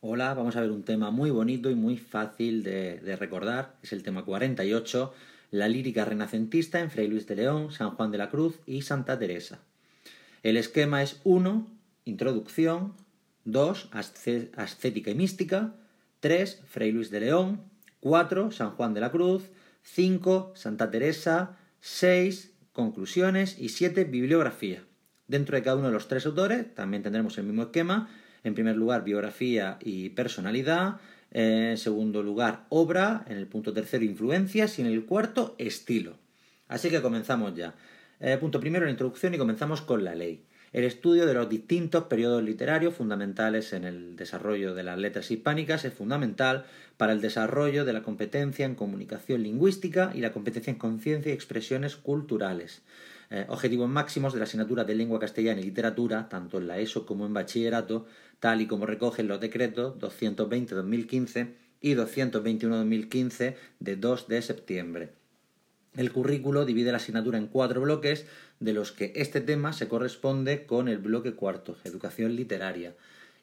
Hola, vamos a ver un tema muy bonito y muy fácil de, recordar. Es el tema 48, la lírica renacentista en Fray Luis de León, San Juan de la Cruz y Santa Teresa. El esquema es 1, introducción, 2, ascética y mística, 3, Fray Luis de León, 4, San Juan de la Cruz, 5, Santa Teresa, 6, conclusiones y 7, bibliografía. Dentro de cada uno de los tres autores también tendremos el mismo esquema en primer lugar, biografía y personalidad. En segundo lugar, obra. En el punto tercero, influencias. Y en el cuarto, estilo. Así que comenzamos ya. Eh, punto primero, la introducción y comenzamos con la ley. El estudio de los distintos periodos literarios fundamentales en el desarrollo de las letras hispánicas es fundamental para el desarrollo de la competencia en comunicación lingüística y la competencia en conciencia y expresiones culturales. Eh, objetivos máximos de la asignatura de lengua castellana y literatura, tanto en la ESO como en bachillerato, tal y como recogen los decretos 220-2015 y 221-2015 de 2 de septiembre. El currículo divide la asignatura en cuatro bloques, de los que este tema se corresponde con el bloque cuarto, educación literaria,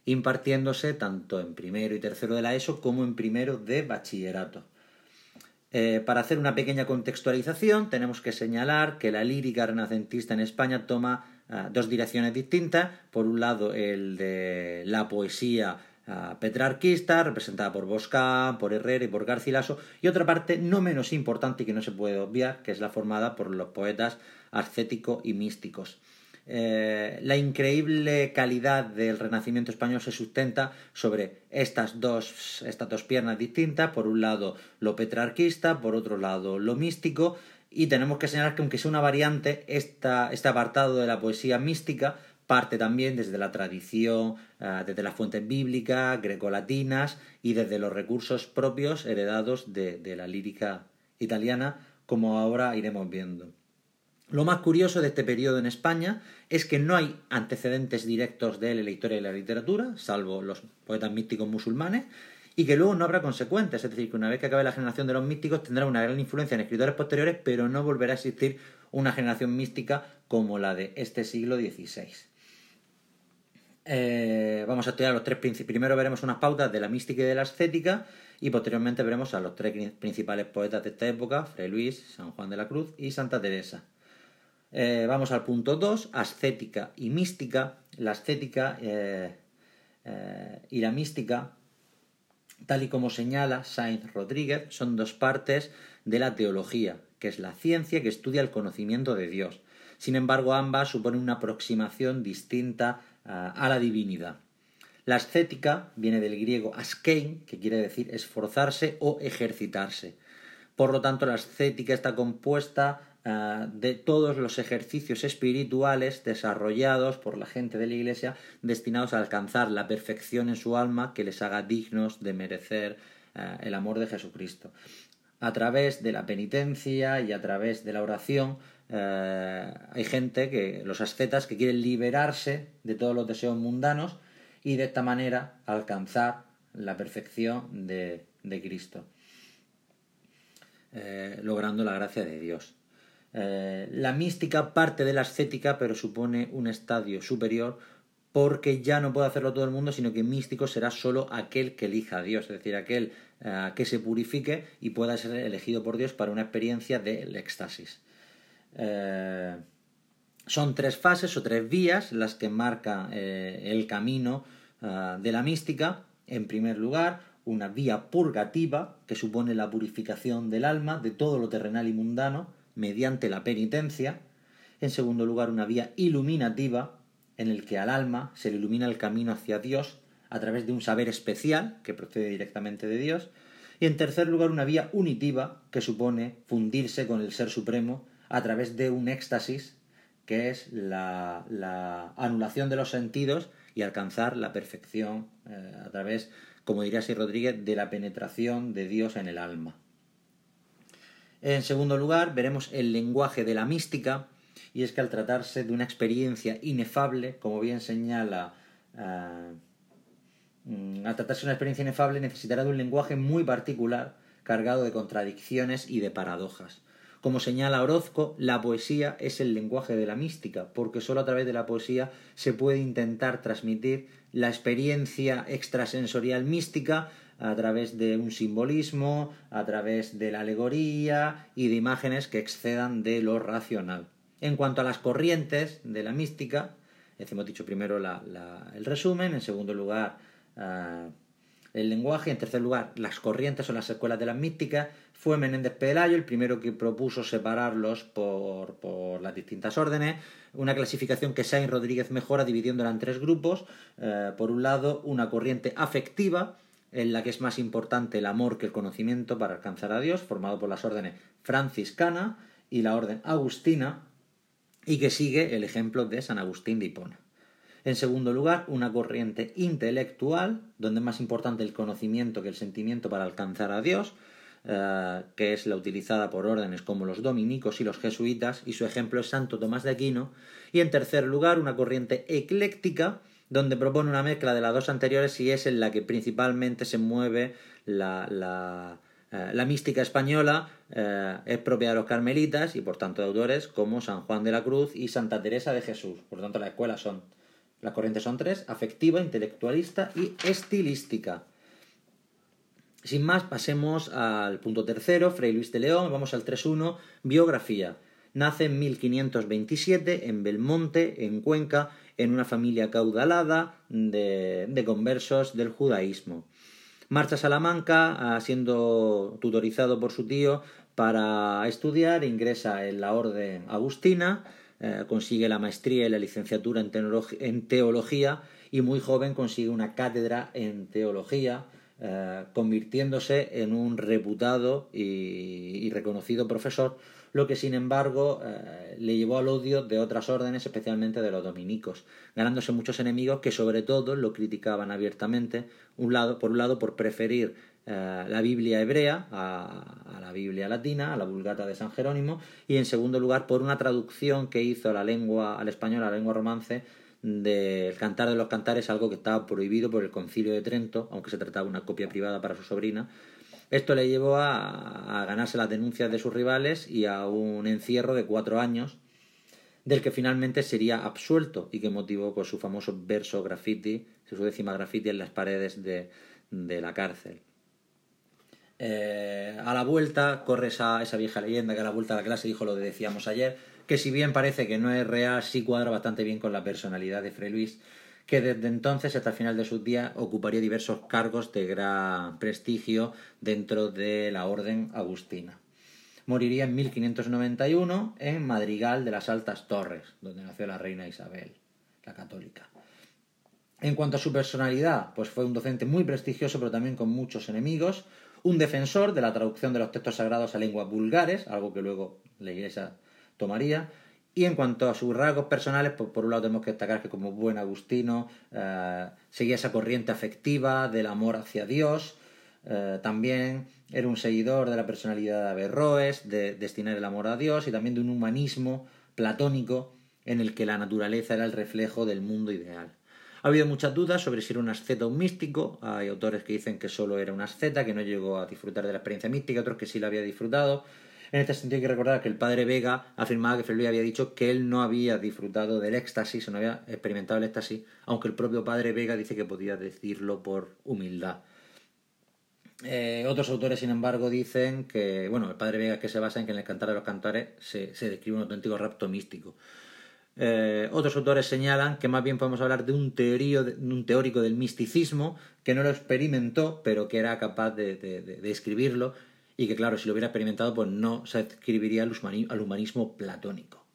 impartiéndose tanto en primero y tercero de la ESO como en primero de bachillerato. Eh, para hacer una pequeña contextualización, tenemos que señalar que la lírica renacentista en España toma ah, dos direcciones distintas. Por un lado, el de la poesía ah, petrarquista, representada por Bosca, por Herrera y por Garcilaso, y otra parte no menos importante y que no se puede obviar, que es la formada por los poetas ascéticos y místicos. Eh, la increíble calidad del Renacimiento español se sustenta sobre estas dos, estas dos piernas distintas, por un lado lo petrarquista, por otro lado lo místico, y tenemos que señalar que aunque sea una variante, esta, este apartado de la poesía mística parte también desde la tradición, eh, desde las fuentes bíblicas, grecolatinas y desde los recursos propios heredados de la lírica italiana, como ahora iremos viendo. Lo más curioso de este periodo en España es que no hay antecedentes directos de él en la historia de la literatura, salvo los poetas místicos musulmanes, y que luego no habrá consecuencias, es decir, que una vez que acabe la generación de los místicos tendrá una gran influencia en escritores posteriores, pero no volverá a existir una generación mística como la de este siglo XVI. Eh, vamos a estudiar los tres principios. Primero veremos unas pautas de la mística y de la ascética, y posteriormente veremos a los tres principales poetas de esta época, Fray Luis, San Juan de la Cruz y Santa Teresa. Eh, vamos al punto 2, ascética y mística. La ascética eh, eh, y la mística, tal y como señala Sainz Rodríguez, son dos partes de la teología, que es la ciencia que estudia el conocimiento de Dios. Sin embargo, ambas suponen una aproximación distinta a la divinidad. La ascética viene del griego askein, que quiere decir esforzarse o ejercitarse. Por lo tanto, la ascética está compuesta Ah, de todos los ejercicios espirituales desarrollados por la gente de la Iglesia destinados a alcanzar la perfección en su alma que les haga dignos de merecer ah, el amor de Jesucristo. A través de la penitencia y a través de la oración ah, hay gente que, los ascetas, que quieren liberarse de todos los deseos mundanos y de esta manera alcanzar la perfección de, Cristo, eh, logrando la gracia de Dios. Eh, la mística parte de la ascética, pero supone un estadio superior porque ya no puede hacerlo todo el mundo, sino que místico será solo aquel que elija a Dios, es decir, aquel eh, que se purifique y pueda ser elegido por Dios para una experiencia del éxtasis. Eh, son tres fases o tres vías las que marcan el camino de la mística. En primer lugar, una vía purgativa, que supone la purificación del alma de todo lo terrenal y mundano, mediante la penitencia. En segundo lugar, una vía iluminativa en el que al alma se le ilumina el camino hacia Dios a través de un saber especial que procede directamente de Dios. Y en tercer lugar, una vía unitiva que supone fundirse con el Ser Supremo a través de un éxtasis que es la, anulación de los sentidos y alcanzar la perfección eh, a través, como diría Sir Rodríguez, de la penetración de Dios en el alma. En segundo lugar, veremos el lenguaje de la mística, y es que al tratarse de una experiencia inefable, como bien señala, uh, al tratarse de una experiencia inefable necesitará de un lenguaje muy particular, cargado de contradicciones y de paradojas. Como señala Orozco, la poesía es el lenguaje de la mística, porque sólo a través de la poesía se puede intentar transmitir la experiencia extrasensorial mística a través de un simbolismo, a través de la alegoría y de imágenes que excedan de lo racional. En cuanto a las corrientes de la mística, hemos dicho primero el resumen, en segundo lugar ah, el lenguaje, en tercer lugar las corrientes o las escuelas de la mística, fue Menéndez Pelayo el primero que propuso separarlos por, las distintas órdenes, una clasificación que Sainz Rodríguez mejora dividiéndola en tres grupos, eh, por un lado una corriente afectiva, en la que es más importante el amor que el conocimiento para alcanzar a Dios, formado por las órdenes franciscana y la orden agustina, y que sigue el ejemplo de San Agustín de Hipona. En segundo lugar, una corriente intelectual, donde es más importante el conocimiento que el sentimiento para alcanzar a Dios, eh, que es la utilizada por órdenes como los dominicos y los jesuitas, y su ejemplo es Santo Tomás de Aquino. Y en tercer lugar, una corriente ecléctica, donde propone una mezcla de las dos anteriores y es en la que principalmente se mueve la, la, eh, mística española, eh, es propia de los carmelitas y por tanto de autores como San Juan de la Cruz y Santa Teresa de Jesús. Por tanto, las escuelas son, las corrientes son tres, afectiva, intelectualista y estilística. Sin más, pasemos al punto tercero, Fray Luis de León, vamos al 3.1, biografía. Nace en 1527 en Belmonte, en Cuenca, en una familia caudalada de, conversos del judaísmo. Marcha a Salamanca, ah, siendo tutorizado por su tío para estudiar, ingresa en la orden agustina, eh, consigue la maestría y la licenciatura en teología y muy joven consigue una cátedra en teología eh, convirtiéndose en un reputado y, reconocido profesor, lo que sin embargo eh, le llevó al odio de otras órdenes, especialmente de los dominicos, ganándose muchos enemigos que sobre todo lo criticaban abiertamente, un lado, por un lado por preferir eh, la Biblia hebrea a, la Biblia latina, a la Vulgata de San Jerónimo, y en segundo lugar por una traducción que hizo la lengua, al español, a la lengua romance, del cantar de los cantares, algo que estaba prohibido por el concilio de Trento, aunque se trataba de una copia privada para su sobrina. Esto le llevó a, ganarse las denuncias de sus rivales y a un encierro de cuatro años, del que finalmente sería absuelto y que motivó pues, su famoso verso graffiti, su décima graffiti en las paredes de, la cárcel. Eh, a la vuelta corre esa, esa vieja leyenda que a la vuelta a la clase dijo lo que decíamos ayer, que si bien parece que no es real, sí cuadra bastante bien con la personalidad de Fray Luis, que desde entonces hasta el final de sus días ocuparía diversos cargos de gran prestigio dentro de la orden agustina. Moriría en 1591 en Madrigal de las Altas Torres, donde nació la reina Isabel, la católica. En cuanto a su personalidad, pues fue un docente muy prestigioso, pero también con muchos enemigos, un defensor de la traducción de los textos sagrados a lenguas vulgares, algo que luego la Iglesia tomaría. Y en cuanto a sus rasgos personales, pues por un lado tenemos que destacar que como buen agustino eh, seguía esa corriente afectiva del amor hacia Dios. Eh, también era un seguidor de la personalidad de Averroes, de destinar el amor a Dios y también de un humanismo platónico en el que la naturaleza era el reflejo del mundo ideal. Ha habido muchas dudas sobre si era un asceta o un místico. Hay autores que dicen que solo era un asceta, que no llegó a disfrutar de la experiencia mística, otros que sí la había disfrutado. En este sentido hay que recordar que el padre Vega afirmaba que Fray había dicho que él no había disfrutado del éxtasis no había experimentado el éxtasis, aunque el propio padre Vega dice que podía decirlo por humildad. Eh, otros autores, sin embargo, dicen que, bueno, el padre Vega que se basa en que en el Cantar de los Cantares se, describe un auténtico rapto místico. Eh, otros autores señalan que más bien podemos hablar de un, un, teórico del misticismo que no lo experimentó, pero que era capaz de, de escribirlo y que claro, si lo hubiera experimentado, pues no se adscribiría al humanismo platónico.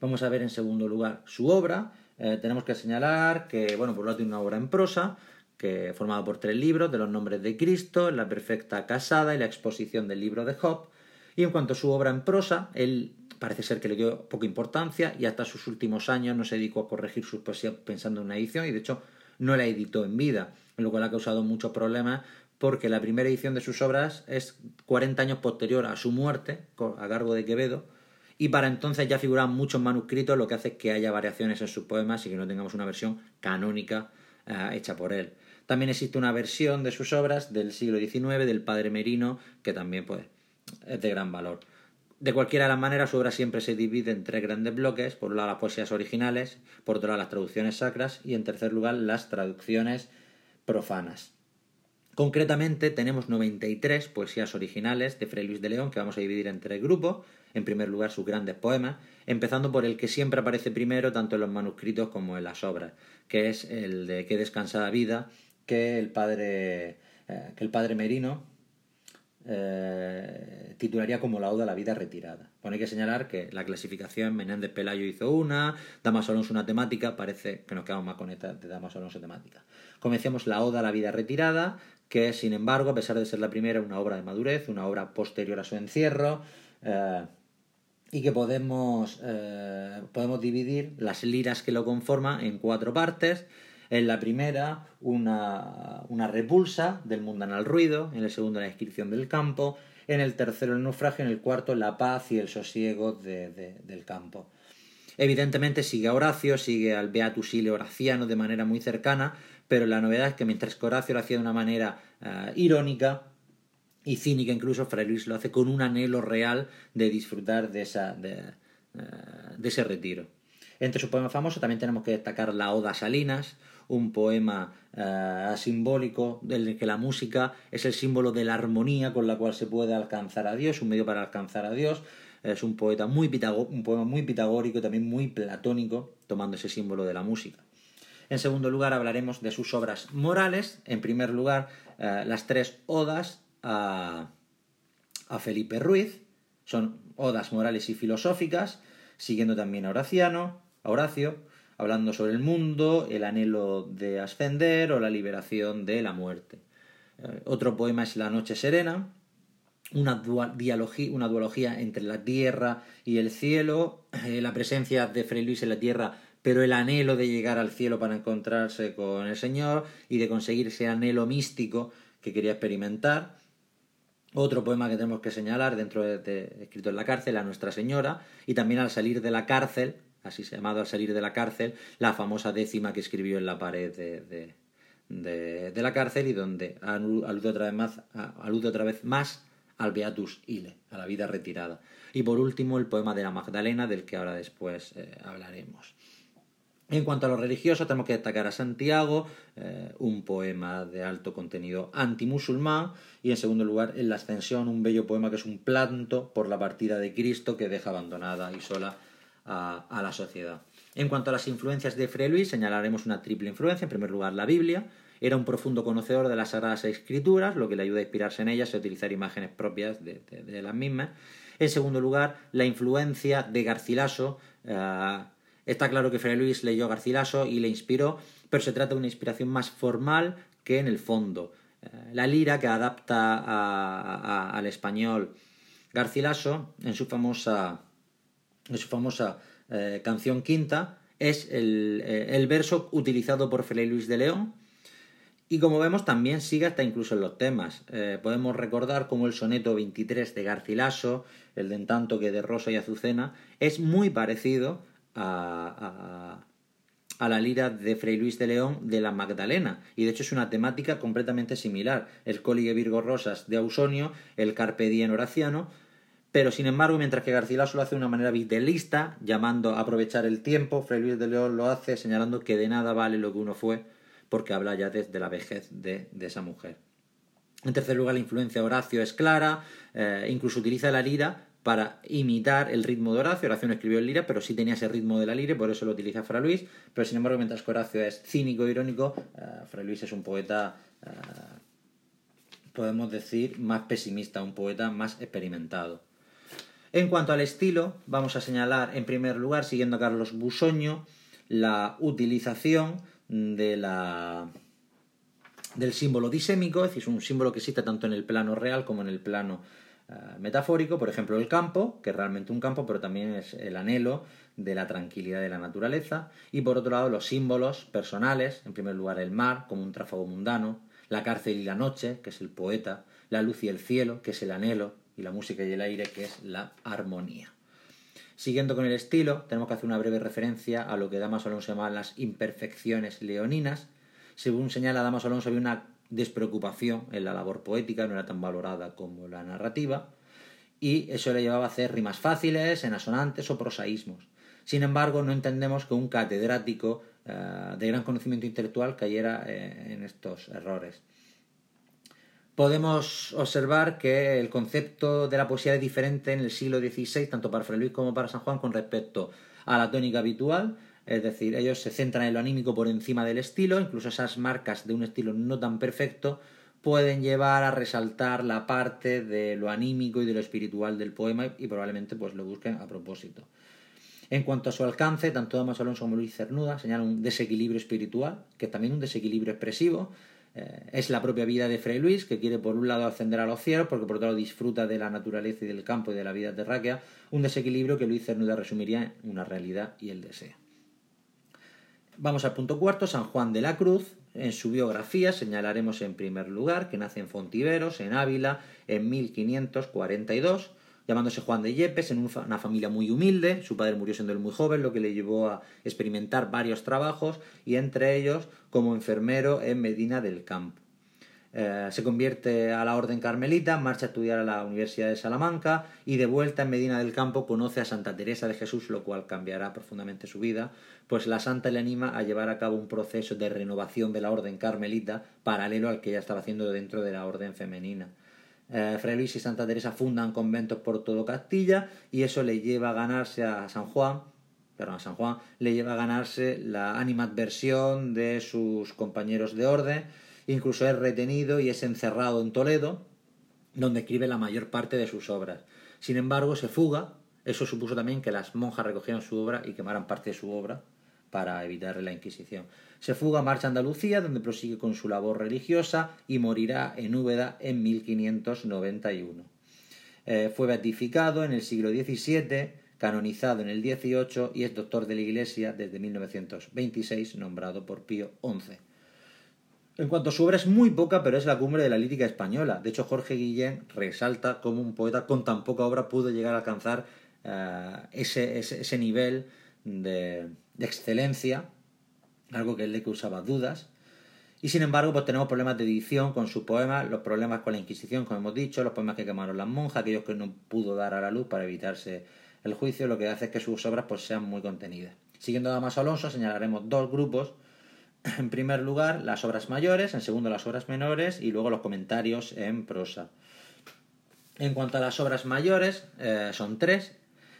Vamos a ver en segundo lugar su obra. Eh, tenemos que señalar que, bueno, por un lado tiene una obra en prosa, que formada por tres libros, de los nombres de Cristo, la perfecta casada y la exposición del libro de Job. Y en cuanto a su obra en prosa, él parece ser que le dio poca importancia y hasta sus últimos años no se dedicó a corregir sus poesías pensando en una edición y de hecho no la editó en vida, lo cual ha causado muchos problemas porque la primera edición de sus obras es 40 años posterior a su muerte, a cargo de Quevedo, y para entonces ya figuran muchos manuscritos, lo que hace que haya variaciones en sus poemas y que no tengamos una versión canónica eh, hecha por él. También existe una versión de sus obras del siglo XIX del padre Merino, que también pues, es de gran valor. De cualquiera de las maneras, su obra siempre se divide en tres grandes bloques. Por un lado, las poesías originales, por otro lado, las traducciones sacras y, en tercer lugar, las traducciones profanas. Concretamente, tenemos 93 poesías originales de Fray Luis de León que vamos a dividir en tres grupos. En primer lugar, sus grandes poemas, empezando por el que siempre aparece primero tanto en los manuscritos como en las obras, que es el de Qué descansada vida, que el padre, eh, que el padre Merino eh, titularía como la Oda a la vida retirada. Bueno, hay que señalar que la clasificación Menéndez Pelayo hizo una, Damas Alonso una temática, parece que nos quedamos más con esta de Damas Alonso temática. Comencemos la Oda a la vida retirada, que sin embargo, a pesar de ser la primera, una obra de madurez, una obra posterior a su encierro, eh, y que podemos, eh, podemos dividir las liras que lo conforman en cuatro partes. En la primera, una, una repulsa del mundanal ruido, en el segundo, la descripción del campo, en el tercero, el naufragio, en el cuarto, la paz y el sosiego del campo. Evidentemente sigue a Horacio, sigue al Beatus Ile Horaciano de manera muy cercana, pero la novedad es que mientras que Horacio lo hacía de una manera eh, irónica y cínica incluso, Fray Luis lo hace con un anhelo real de disfrutar de, esa, de, eh, de ese retiro. Entre sus poemas famosos también tenemos que destacar la Oda Salinas, un poema uh, simbólico del que la música es el símbolo de la armonía con la cual se puede alcanzar a Dios, un medio para alcanzar a Dios. Es un poeta muy un poema muy pitagórico y también muy platónico, tomando ese símbolo de la música. En segundo lugar, hablaremos de sus obras morales. En primer lugar, uh, las tres odas a, a Felipe Ruiz. Son odas morales y filosóficas, siguiendo también a Horaciano, a Horacio, hablando sobre el mundo, el anhelo de ascender o la liberación de la muerte. Eh, otro poema es La Noche Serena, una, dualogía, una dualogía entre la tierra y el cielo, eh, la presencia de Fray Luis en la tierra, pero el anhelo de llegar al cielo para encontrarse con el Señor y de conseguir ese anhelo místico que quería experimentar. Otro poema que tenemos que señalar dentro de, escrito en la cárcel, a Nuestra Señora, y también al salir de la cárcel, así se llamado al salir de la cárcel, la famosa décima que escribió en la pared de, de, la cárcel y donde alude otra vez más, alude otra vez más al Beatus Ile, a la vida retirada. Y por último, el poema de la Magdalena, del que ahora después eh, hablaremos. En cuanto a lo religioso, tenemos que destacar a Santiago, eh, un poema de alto contenido antimusulmán, y en segundo lugar, en la Ascensión, un bello poema que es un planto por la partida de Cristo que deja abandonada y sola a, la sociedad. En cuanto a las influencias de Fray Luis, señalaremos una triple influencia. En primer lugar, la Biblia. Era un profundo conocedor de las Sagradas Escrituras, lo que le ayuda a inspirarse en ellas y a utilizar imágenes propias de, las mismas. En segundo lugar, la influencia de Garcilaso. Eh, está claro que Fray Luis leyó Garcilaso y le inspiró, pero se trata de una inspiración más formal que en el fondo. Eh, la lira que adapta al español Garcilaso en su famosa su famosa eh, canción quinta, es eh, el, verso utilizado por Fray Luis de León. Y como vemos, también sigue hasta incluso en los temas. Eh, podemos recordar como el soneto 23 de Garcilaso, el de En tanto que de Rosa y Azucena, es muy parecido a, a, la lira de Fray Luis de León de la Magdalena. Y de hecho es una temática completamente similar. El Colige Virgo Rosas de Ausonio, el Carpe Diem Horaciano, pero sin embargo, mientras que Garcilaso lo hace de una manera vitelista, llamando a aprovechar el tiempo, Fray Luis de León lo hace señalando que de nada vale lo que uno fue, porque habla ya desde la vejez de, esa mujer. En tercer lugar, la influencia de Horacio es clara, eh, incluso utiliza la lira para imitar el ritmo de Horacio. Horacio no escribió en lira, pero sí tenía ese ritmo de la lira, por eso lo utiliza Fray Luis. Pero sin embargo, mientras que Horacio es cínico e irónico, eh, Fray Luis es un poeta, eh, podemos decir, más pesimista, un poeta más experimentado. En cuanto al estilo, vamos a señalar en primer lugar, siguiendo a Carlos Busoño, la utilización del símbolo disémico, es decir, un símbolo que existe tanto en el plano real como en el plano eh, metafórico, por ejemplo el campo, que es realmente un campo, pero también es el anhelo de la tranquilidad de la naturaleza, y por otro lado los símbolos personales, en primer lugar el mar, como un tráfago mundano, la cárcel y la noche, que es el poeta, la luz y el cielo, que es el anhelo, y la música y el aire, que es la armonía. Siguiendo con el estilo, tenemos que hacer una breve referencia a lo que Damaso Alonso llama las imperfecciones leoninas. Según señala Damaso Alonso, había una despreocupación en la labor poética, no era tan valorada como la narrativa. y eso le llevaba a hacer rimas fáciles, enasonantes o prosaísmos. Sin embargo, no entendemos que un catedrático eh, de gran conocimiento intelectual cayera eh, en estos errores. Podemos observar que el concepto de la poesía es diferente en el siglo XVI, tanto para Fray Luis como para San Juan, con respecto a la tónica habitual, es decir, ellos se centran en lo anímico por encima del estilo, incluso esas marcas de un estilo no tan perfecto pueden llevar a resaltar la parte de lo anímico y de lo espiritual del poema y probablemente pues lo busquen a propósito. En cuanto a su alcance, tanto Damaso Alonso como Luis Cernuda señalan un desequilibrio espiritual, que es también un desequilibrio expresivo. Eh, es la propia vida de Fray Luis, que quiere por un lado ascender a los cielos, porque por otro lado disfruta de la naturaleza y del campo y de la vida terráquea, un desequilibrio que Luis Cernuda resumiría en una realidad y el deseo. Vamos al punto cuarto, San Juan de la Cruz. En su biografía señalaremos en primer lugar que nace en Fontiveros, en Ávila, en 1542 llamándose Juan de Yepes, en una familia muy humilde. Su padre murió siendo él muy joven, lo que le llevó a experimentar varios trabajos y entre ellos como enfermero en Medina del Campo. Eh, se convierte a la orden carmelita, marcha a estudiar a la Universidad de Salamanca y de vuelta en Medina del Campo conoce a Santa Teresa de Jesús, lo cual cambiará profundamente su vida, pues la santa le anima a llevar a cabo un proceso de renovación de la orden carmelita paralelo al que ella estaba haciendo dentro de la orden femenina. Eh, Fray Luis y Santa Teresa fundan conventos por todo Castilla y eso le lleva a ganarse a San Juan, perdón, a San Juan, le lleva a ganarse la animadversión de sus compañeros de orden, incluso es retenido y es encerrado en Toledo, donde escribe la mayor parte de sus obras. Sin embargo, se fuga, eso supuso también que las monjas recogieran su obra y quemaran parte de su obra para evitar la Inquisición. Se fuga, marcha a Andalucía, donde prosigue con su labor religiosa y morirá en Úbeda en 1591. Eh, fue beatificado en el siglo XVII, canonizado en el XVIII y es doctor de la Iglesia desde 1926, nombrado por Pío XI. En cuanto a su obra es muy poca, pero es la cumbre de la lírica española. De hecho, Jorge Guillén resalta cómo un poeta con tan poca obra pudo llegar a alcanzar eh, ese, nivel de excelencia algo que le causaba dudas. Y sin embargo, pues tenemos problemas de edición con sus poemas, los problemas con la Inquisición, como hemos dicho, los poemas que quemaron las monjas, aquellos que no pudo dar a la luz para evitarse el juicio, lo que hace es que sus obras pues, sean muy contenidas. Siguiendo a Damaso Alonso, señalaremos dos grupos. En primer lugar, las obras mayores, en segundo, las obras menores y luego los comentarios en prosa. En cuanto a las obras mayores, eh, son tres.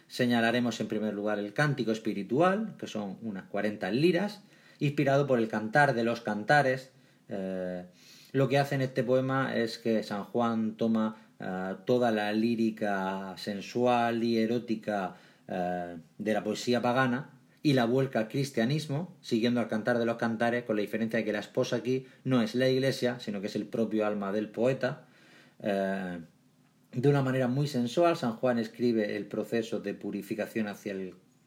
Señalaremos en primer lugar el cántico espiritual, que son unas 40 liras, inspirado por el cantar de los cantares. Eh, lo que hace en este poema es que San Juan toma eh, toda la lírica sensual y erótica eh, de la poesía pagana y la vuelca al cristianismo, siguiendo al cantar de los cantares, con la diferencia de que la esposa aquí no es la iglesia, sino que es el propio alma del poeta. De una manera muy sensual, San Juan escribe el proceso de purificación hacia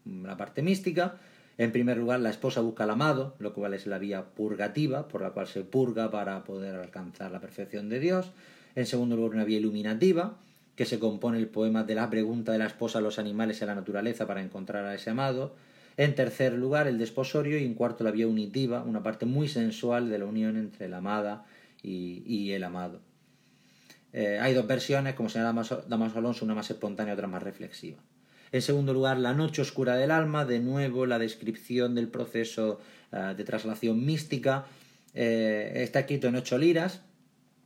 la parte mística, en primer lugar, la esposa busca al amado, lo cual es la vía purgativa, por la cual se purga para poder alcanzar la perfección de Dios. En segundo lugar, una vía iluminativa, que se compone el poema de la pregunta de la esposa a los animales y a la naturaleza para encontrar a ese amado. En tercer lugar, el desposorio y en cuarto, la vía unitiva, una parte muy sensual de la unión entre la amada y, el amado. Eh, hay dos versiones, como señala Damaso Alonso, una más espontánea y otra más reflexiva. En segundo lugar, La noche oscura del alma, de nuevo la descripción del proceso eh, de traslación mística. Eh, está escrito en ocho liras,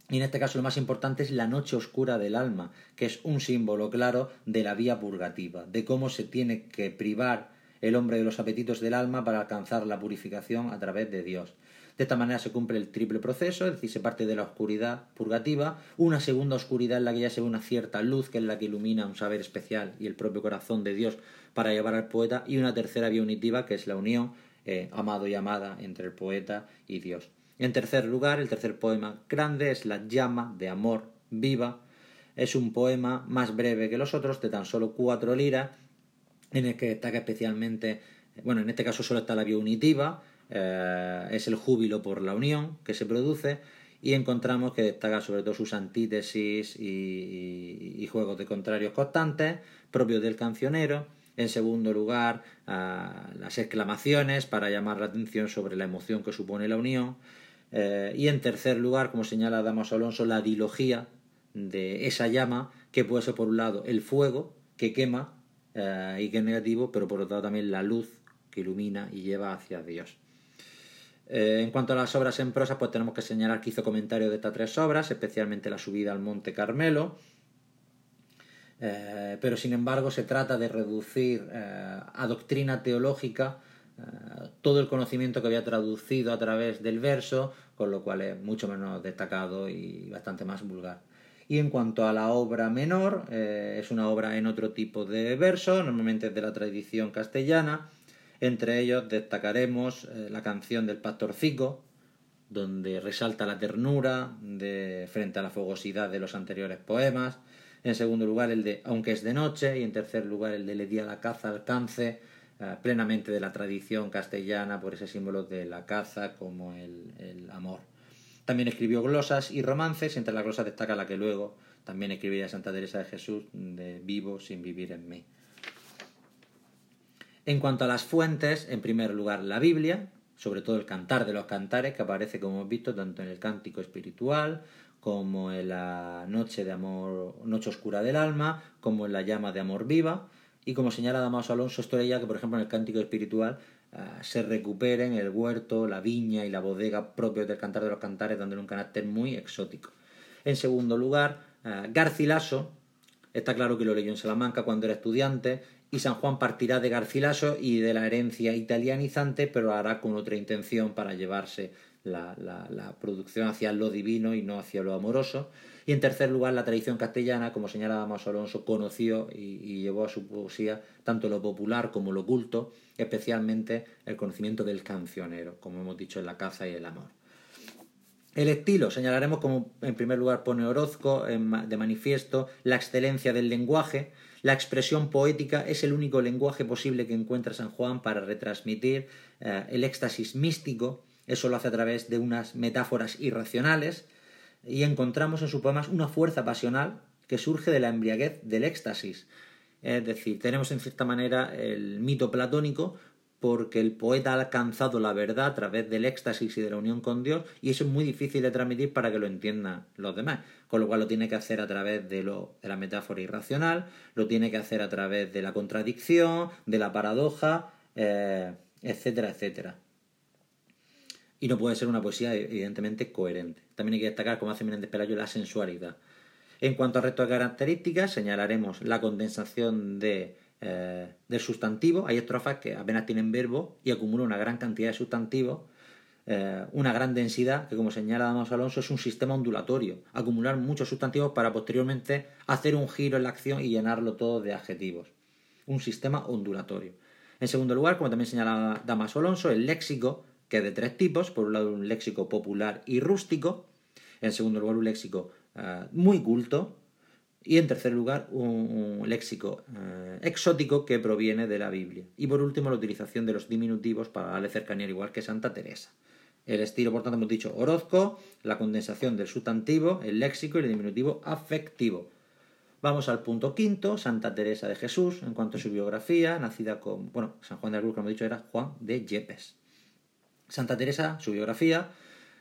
y en este caso lo más importante es la noche oscura del alma, que es un símbolo claro de la vía purgativa, de cómo se tiene que privar el hombre de los apetitos del alma para alcanzar la purificación a través de Dios. De esta manera se cumple el triple proceso, es decir, se parte de la oscuridad purgativa, una segunda oscuridad en la que ya se ve una cierta luz, que es la que ilumina un saber especial y el propio corazón de Dios para llevar al poeta, y una tercera vía unitiva, que es la unión eh, amado y amada entre el poeta y Dios. En tercer lugar, el tercer poema grande es La llama de amor viva. Es un poema más breve que los otros, de tan solo cuatro liras, en el que destaca especialmente, bueno, en este caso solo está la vía unitiva, eh, es el júbilo por la unión que se produce y encontramos que destaca sobre todo sus antítesis y, juegos de contrarios constantes propios del cancionero. En segundo lugar, las exclamaciones para llamar la atención sobre la emoción que supone la unión. Eh, y en tercer lugar, como señala Damaso Alonso, la dilogía de esa llama que puede ser por un lado el fuego que quema eh, y que es negativo, pero por otro lado también la luz que ilumina y lleva hacia Dios. Eh, en cuanto a las obras en prosa, pues tenemos que señalar que hizo comentarios de estas tres obras, especialmente la subida al Monte Carmelo, eh, pero sin embargo se trata de reducir a doctrina teológica todo el conocimiento que había traducido a través del verso, con lo cual es mucho menos destacado y bastante más vulgar. Y en cuanto a la obra menor, eh, es una obra en otro tipo de verso, normalmente de la tradición castellana. Entre ellos destacaremos eh, la canción del pastorcico, donde resalta la ternura frente a la fogosidad de los anteriores poemas. En segundo lugar, el de Aunque es de noche. Y en tercer lugar, el de Le di a la caza alcance, eh, plenamente de la tradición castellana por ese símbolo de la caza como el amor. También escribió glosas y romances, entre las glosas destaca la que luego también escribiría Santa Teresa de Jesús, de Vivo sin vivir en mí. En cuanto a las fuentes, en primer lugar la Biblia, sobre todo el cantar de los cantares, que aparece, como hemos visto, tanto en el cántico espiritual, como en la noche de amor, noche oscura del alma, como en la llama de amor viva, y como señala Damaso Alonso Estrella, que por ejemplo en el cántico espiritual Ah, se recuperen el huerto, la viña y la bodega propios del Cantar de los Cantares, dándole un carácter muy exótico. En segundo lugar, ah, Garcilaso, está claro que lo leyó en Salamanca cuando era estudiante, y San Juan partirá de Garcilaso y de la herencia italianizante, pero hará con otra intención para llevarse la, producción hacia lo divino y no hacia lo amoroso. Y en tercer lugar, la tradición castellana, como señala Damaso Alonso, conoció y, llevó a su poesía tanto lo popular como lo culto, especialmente el conocimiento del cancionero, como hemos dicho en la caza y el amor. El estilo, señalaremos como en primer lugar pone Orozco de manifiesto la excelencia del lenguaje, la expresión poética es el único lenguaje posible que encuentra San Juan para retransmitir eh, el éxtasis místico, eso lo hace a través de unas metáforas irracionales, y encontramos en sus poemas una fuerza pasional que surge de la embriaguez del éxtasis. Es decir, tenemos en cierta manera el mito platónico porque el poeta ha alcanzado la verdad a través del éxtasis y de la unión con Dios y eso es muy difícil de transmitir para que lo entiendan los demás, con lo cual lo tiene que hacer a través de, lo, de la metáfora irracional, lo tiene que hacer a través de la contradicción, de la paradoja, eh, etcétera, etcétera y no puede ser una poesía evidentemente coherente. También hay que destacar, como hace Menéndez Pelayo, la sensualidad. En cuanto al resto de características, señalaremos la condensación de, eh, del sustantivo. Hay estrofas que apenas tienen verbo y acumulan una gran cantidad de sustantivos, eh, una gran densidad, que como señala Damos Alonso es un sistema ondulatorio. Acumular muchos sustantivos para posteriormente hacer un giro en la acción y llenarlo todo de adjetivos. Un sistema ondulatorio. En segundo lugar, como también señala Damaso Alonso, el léxico que es de tres tipos. Por un lado, un léxico popular y rústico. En segundo lugar, un léxico eh, muy culto. Y en tercer lugar, un, léxico eh, exótico que proviene de la Biblia. Y por último, la utilización de los diminutivos para darle cercanía, al igual que Santa Teresa. El estilo, por tanto, hemos dicho Orozco, la condensación del sustantivo, el léxico y el diminutivo afectivo. Vamos al punto quinto, Santa Teresa de Jesús, en cuanto a su biografía, nacida con, bueno, San Juan de la como he dicho, era Juan de Yepes. Santa Teresa, su biografía,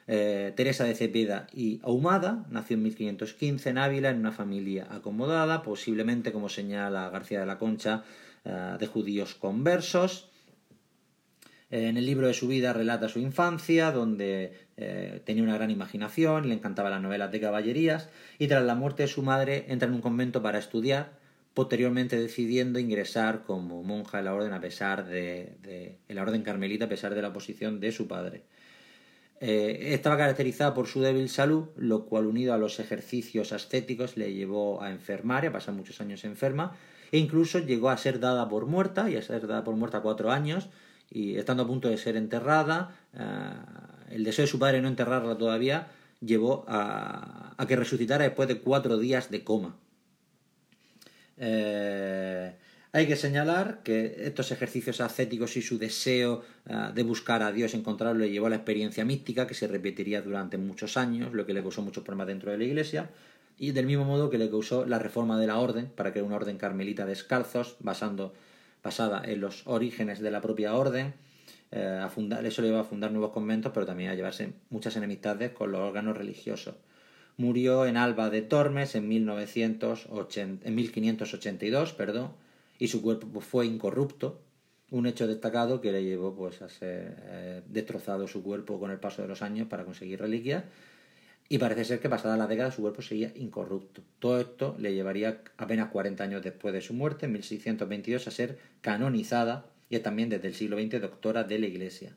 eh, Teresa de Cepeda y Ahumada, nació en 1515 en Ávila en una familia acomodada, posiblemente, como señala García de la Concha, eh, de judíos conversos. Eh, en el libro de su vida relata su infancia, donde tenía una gran imaginación, le encantaban las novelas de caballerías, y tras la muerte de su madre entra en un convento para estudiar, posteriormente decidiendo ingresar como monja en la orden a pesar de, la orden carmelita a pesar de la oposición de su padre. Eh, estaba caracterizada por su débil salud, lo cual unido a los ejercicios ascéticos le llevó a enfermar y a pasar muchos años enferma, e incluso llegó a ser dada por muerta, y a ser dada por muerta cuatro años, y estando a punto de ser enterrada, eh, el deseo de su padre no enterrarla todavía llevó a que resucitara después de cuatro días de coma. Eh, hay que señalar que estos ejercicios ascéticos y su deseo eh, de buscar a Dios, encontrarlo, le llevó a la experiencia mística que se repetiría durante muchos años, lo que le causó muchos problemas dentro de la iglesia, y del mismo modo que le causó la reforma de la orden, para crear una orden carmelita descalzos, basando, basada en los orígenes de la propia orden. Eh, a eso le llevó a fundar nuevos conventos, pero también a llevarse muchas enemistades con los órganos religiosos murió en Alba de Tormes en, 1980, en 1582 perdón, y su cuerpo fue incorrupto, un hecho destacado que le llevó pues, a ser eh, destrozado su cuerpo con el paso de los años para conseguir reliquias y parece ser que pasada la década su cuerpo seguía incorrupto. Todo esto le llevaría apenas 40 años después de su muerte, en 1622, a ser canonizada y también desde el siglo XX doctora de la Iglesia.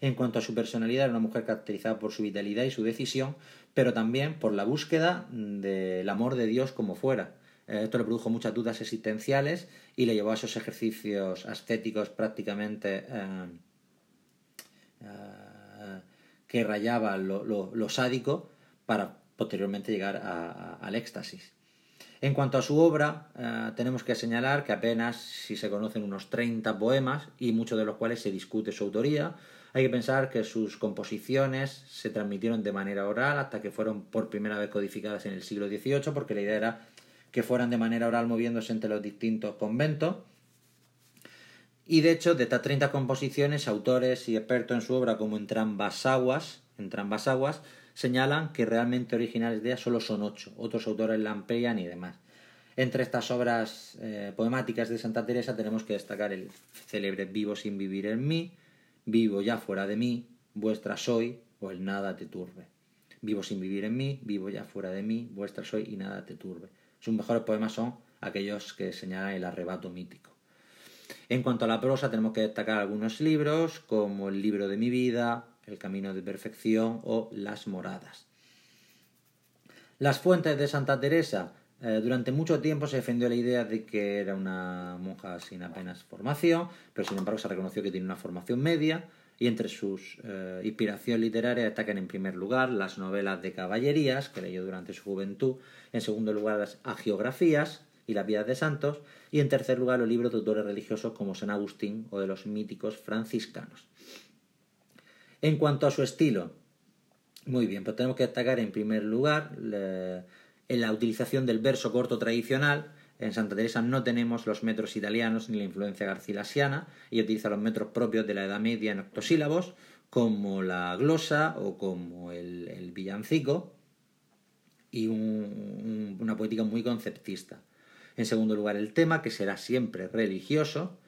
En cuanto a su personalidad, era una mujer caracterizada por su vitalidad y su decisión, pero también por la búsqueda del amor de Dios como fuera. Eh, esto le produjo muchas dudas existenciales y le llevó a esos ejercicios ascéticos prácticamente eh, eh, que rayaban lo sádico para posteriormente llegar al éxtasis. En cuanto a su obra, tenemos que señalar que apenas si se conocen unos 30 poemas y muchos de los cuales se discute su autoría. Hay que pensar que sus composiciones se transmitieron de manera oral hasta que fueron por primera vez codificadas en el siglo XVIII, porque la idea era que fueran de manera oral moviéndose entre los distintos conventos. Y de hecho, de estas 30 composiciones, autores y expertos en su obra como Entrambas Aguas, señalan que realmente originales de ella solo son ocho, otros autores la amplían y demás. Entre estas obras eh, poemáticas de Santa Teresa tenemos que destacar el célebre Vivo sin vivir en mí, Vivo ya fuera de mí, Vuestra soy o el Nada te turbe. Vivo sin vivir en mí, vivo ya fuera de mí, vuestra soy y nada te turbe. Sus mejores poemas son aquellos que señalan el arrebato mítico. En cuanto a la prosa, tenemos que destacar algunos libros, como el libro de mi vida, el camino de perfección o las moradas. Las fuentes de Santa Teresa. Eh, durante mucho tiempo se defendió la idea de que era una monja sin apenas formación, pero sin embargo se reconoció que tiene una formación media y entre sus eh, inspiraciones literarias destacan en primer lugar las novelas de caballerías que leyó durante su juventud, en segundo lugar las agiografías y las vidas de santos y en tercer lugar los libros de autores religiosos como San Agustín o de los míticos franciscanos. En cuanto a su estilo, muy bien, pues tenemos que destacar en primer lugar en la utilización del verso corto tradicional. En Santa Teresa no tenemos los metros italianos ni la influencia garcilasiana, y utiliza los metros propios de la Edad Media en octosílabos, como la glosa o como el, villancico, y una poética muy conceptista. En segundo lugar, el tema, que será siempre religioso,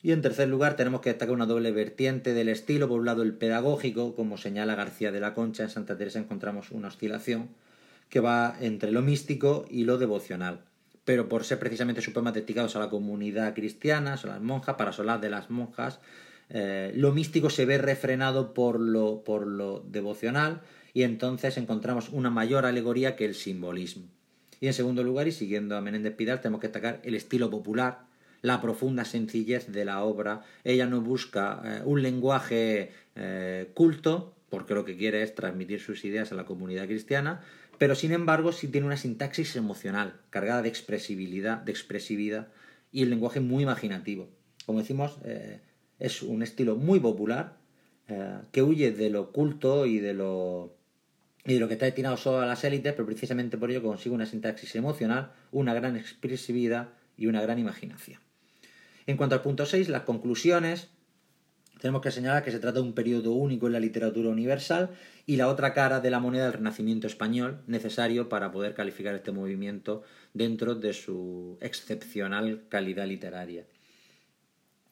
y en tercer lugar, tenemos que destacar una doble vertiente del estilo. Por un lado, el pedagógico, como señala García de la Concha, en Santa Teresa encontramos una oscilación que va entre lo místico y lo devocional. Pero por ser precisamente poemas dedicados a la comunidad cristiana, a las monjas, para solar de las monjas, eh, lo místico se ve refrenado por lo, por lo devocional y entonces encontramos una mayor alegoría que el simbolismo. Y en segundo lugar, y siguiendo a Menéndez Pidal, tenemos que destacar el estilo popular, la profunda sencillez de la obra. Ella no busca eh, un lenguaje eh, culto, porque lo que quiere es transmitir sus ideas a la comunidad cristiana, pero sin embargo sí tiene una sintaxis emocional, cargada de expresibilidad, de expresividad y el lenguaje muy imaginativo. Como decimos, eh, es un estilo muy popular que huye de lo culto y de lo y de lo que está destinado solo a las élites, pero precisamente por ello consigue una sintaxis emocional, una gran expresividad y una gran imaginación. En cuanto al punto 6, las conclusiones, tenemos que señalar que se trata de un periodo único en la literatura universal y la otra cara de la moneda del Renacimiento español, necesario para poder calificar este movimiento dentro de su excepcional calidad literaria.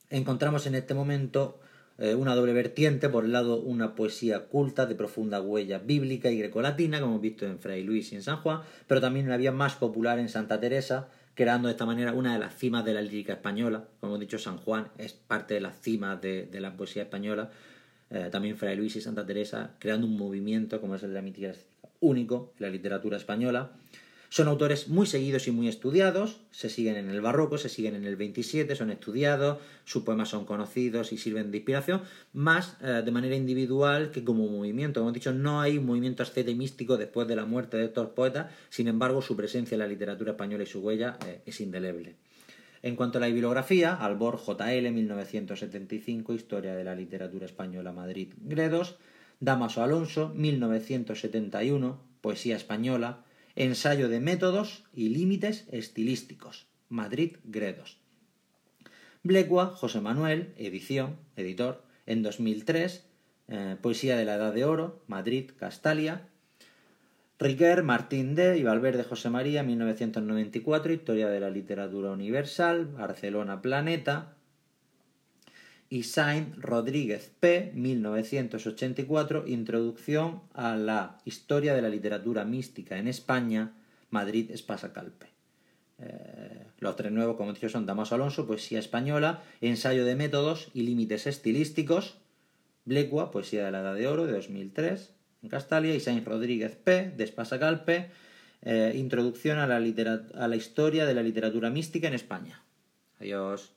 Encontramos en este momento eh, una doble vertiente, por el lado una poesía culta de profunda huella bíblica y grecolatina, como hemos visto en Fray Luis y en San Juan, pero también una vía más popular en Santa Teresa, creando de esta manera una de las cimas de la lírica española. Como hemos dicho, San Juan es parte de las cimas de, la poesía española. Eh, también Fray Luis y Santa Teresa, creando un movimiento como es el de la mítica único en la literatura española. Son autores muy seguidos y muy estudiados, se siguen en el barroco, se siguen en el 27, son estudiados, sus poemas son conocidos y sirven de inspiración, más eh, de manera individual que como movimiento. Como hemos dicho, no hay movimiento ascete místico después de la muerte de estos poetas, sin embargo, su presencia en la literatura española y su huella eh, es indeleble. En cuanto a la bibliografía, Albor JL 1975, Historia de la Literatura Española Madrid Gredos, Damaso Alonso 1971, Poesía Española, Ensayo de métodos y límites estilísticos. Madrid, Gredos. Blecua, José Manuel, edición, editor, en 2003, eh, Poesía de la Edad de Oro, Madrid, Castalia. Riquer, Martín D. y Valverde José María, 1994, Historia de la Literatura Universal, Barcelona Planeta. Y Rodríguez P., 1984, Introducción a la Historia de la Literatura Mística en España, Madrid Espasa Calpe. Eh, los tres nuevos, como he dicho, son Damaso Alonso, Poesía Española, Ensayo de Métodos y Límites Estilísticos, Blecua, Poesía de la Edad de Oro, de 2003, en Castalia, y Sainz Rodríguez P., de Espasacalpe, eh, Introducción a la, a la Historia de la Literatura Mística en España. Adiós.